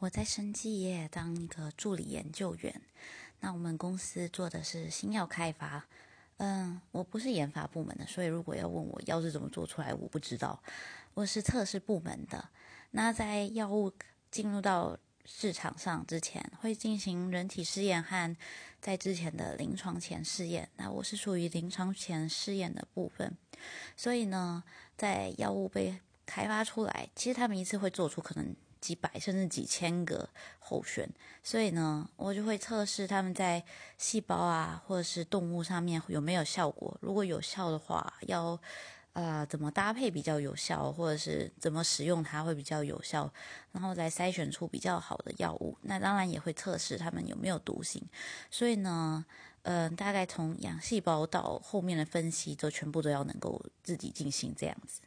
我在生技业当一个助理研究员。那我们公司做的是新药开发。嗯，我不是研发部门的，所以如果要问我药是怎么做出来，我不知道。我是测试部门的。那在药物进入到市场上之前，会进行人体试验和在之前的临床前试验。那我是属于临床前试验的部分。所以呢，在药物被开发出来，其实他们一次会做出可能。几百甚至几千个候选，所以呢，我就会测试他们在细胞啊，或者是动物上面有没有效果。如果有效的话，要呃怎么搭配比较有效，或者是怎么使用它会比较有效，然后来筛选出比较好的药物。那当然也会测试他们有没有毒性。所以呢，嗯，大概从养细胞到后面的分析，都全部都要能够自己进行这样子。